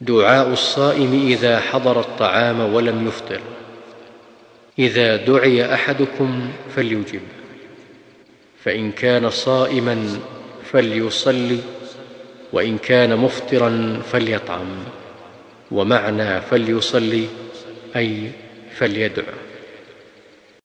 دعاء الصائم إذا حضر الطعام ولم يفطر. إذا دعي أحدكم فليجب. فإن كان صائما فليصلي وإن كان مفطرا فليطعم ومعنى فليصلي أي فليدع.